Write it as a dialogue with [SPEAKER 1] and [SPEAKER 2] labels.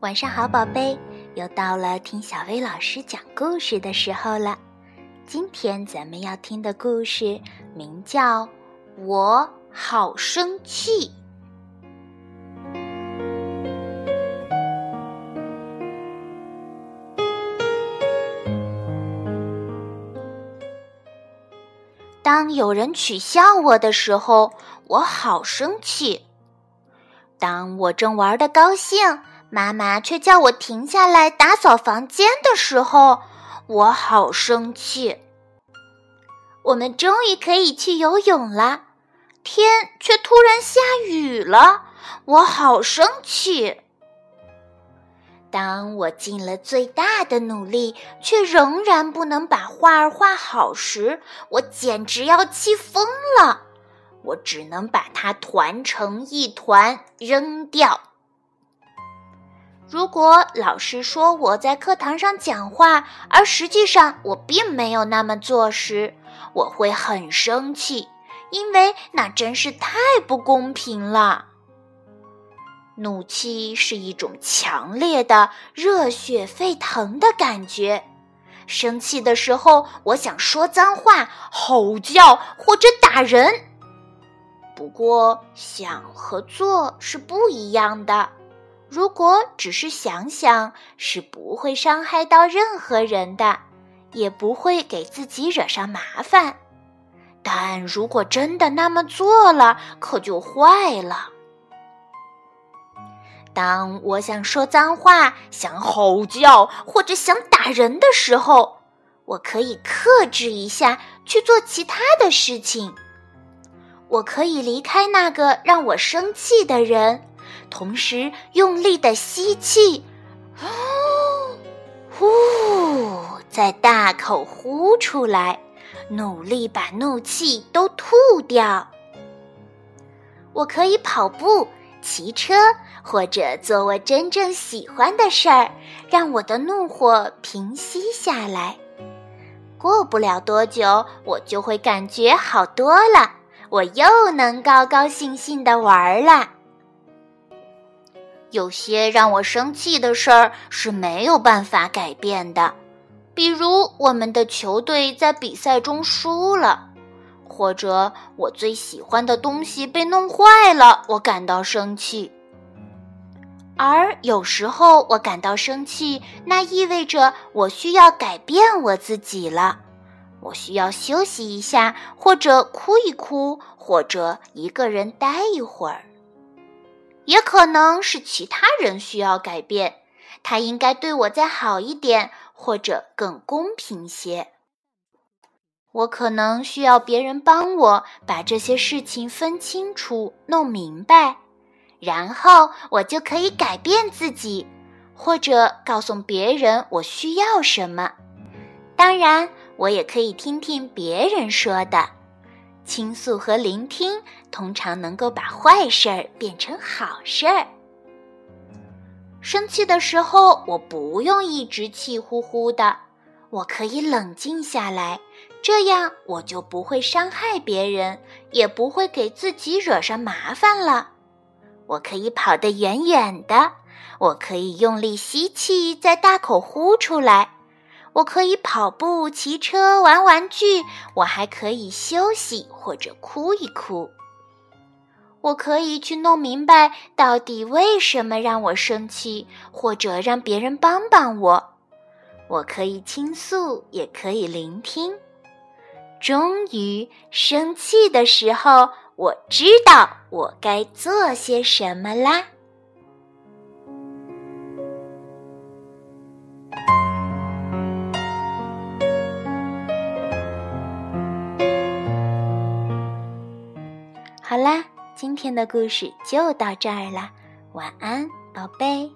[SPEAKER 1] 晚上好，宝贝，又到了听小薇老师讲故事的时候了。今天咱们要听的故事名叫《我好生气》。当有人取笑我的时候，我好生气。当我正玩的高兴，妈妈却叫我停下来打扫房间的时候，我好生气。我们终于可以去游泳了，天却突然下雨了，我好生气。当我尽了最大的努力，却仍然不能把画儿画好时，我简直要气疯了。我只能把它团成一团扔掉。如果老师说我在课堂上讲话，而实际上我并没有那么做时，我会很生气，因为那真是太不公平了。怒气是一种强烈的、热血沸腾的感觉。生气的时候，我想说脏话、吼叫或者打人。不过，想和做是不一样的。如果只是想想，是不会伤害到任何人的，也不会给自己惹上麻烦。但如果真的那么做了，可就坏了。当我想说脏话、想吼叫或者想打人的时候，我可以克制一下，去做其他的事情。我可以离开那个让我生气的人。同时用力的吸气，呼，再大口呼出来，努力把怒气都吐掉。我可以跑步、骑车，或者做我真正喜欢的事儿，让我的怒火平息下来。过不了多久，我就会感觉好多了，我又能高高兴兴的玩了。有些让我生气的事儿是没有办法改变的，比如我们的球队在比赛中输了，或者我最喜欢的东西被弄坏了，我感到生气。而有时候我感到生气，那意味着我需要改变我自己了，我需要休息一下，或者哭一哭，或者一个人待一会儿。也可能是其他人需要改变，他应该对我再好一点，或者更公平些。我可能需要别人帮我把这些事情分清楚、弄明白，然后我就可以改变自己，或者告诉别人我需要什么。当然，我也可以听听别人说的。倾诉和聆听通常能够把坏事儿变成好事儿。生气的时候，我不用一直气呼呼的，我可以冷静下来，这样我就不会伤害别人，也不会给自己惹上麻烦了。我可以跑得远远的，我可以用力吸气，再大口呼出来。我可以跑步、骑车、玩玩具，我还可以休息或者哭一哭。我可以去弄明白到底为什么让我生气，或者让别人帮帮我。我可以倾诉，也可以聆听。终于，生气的时候，我知道我该做些什么啦。好啦，今天的故事就到这儿啦，晚安，宝贝。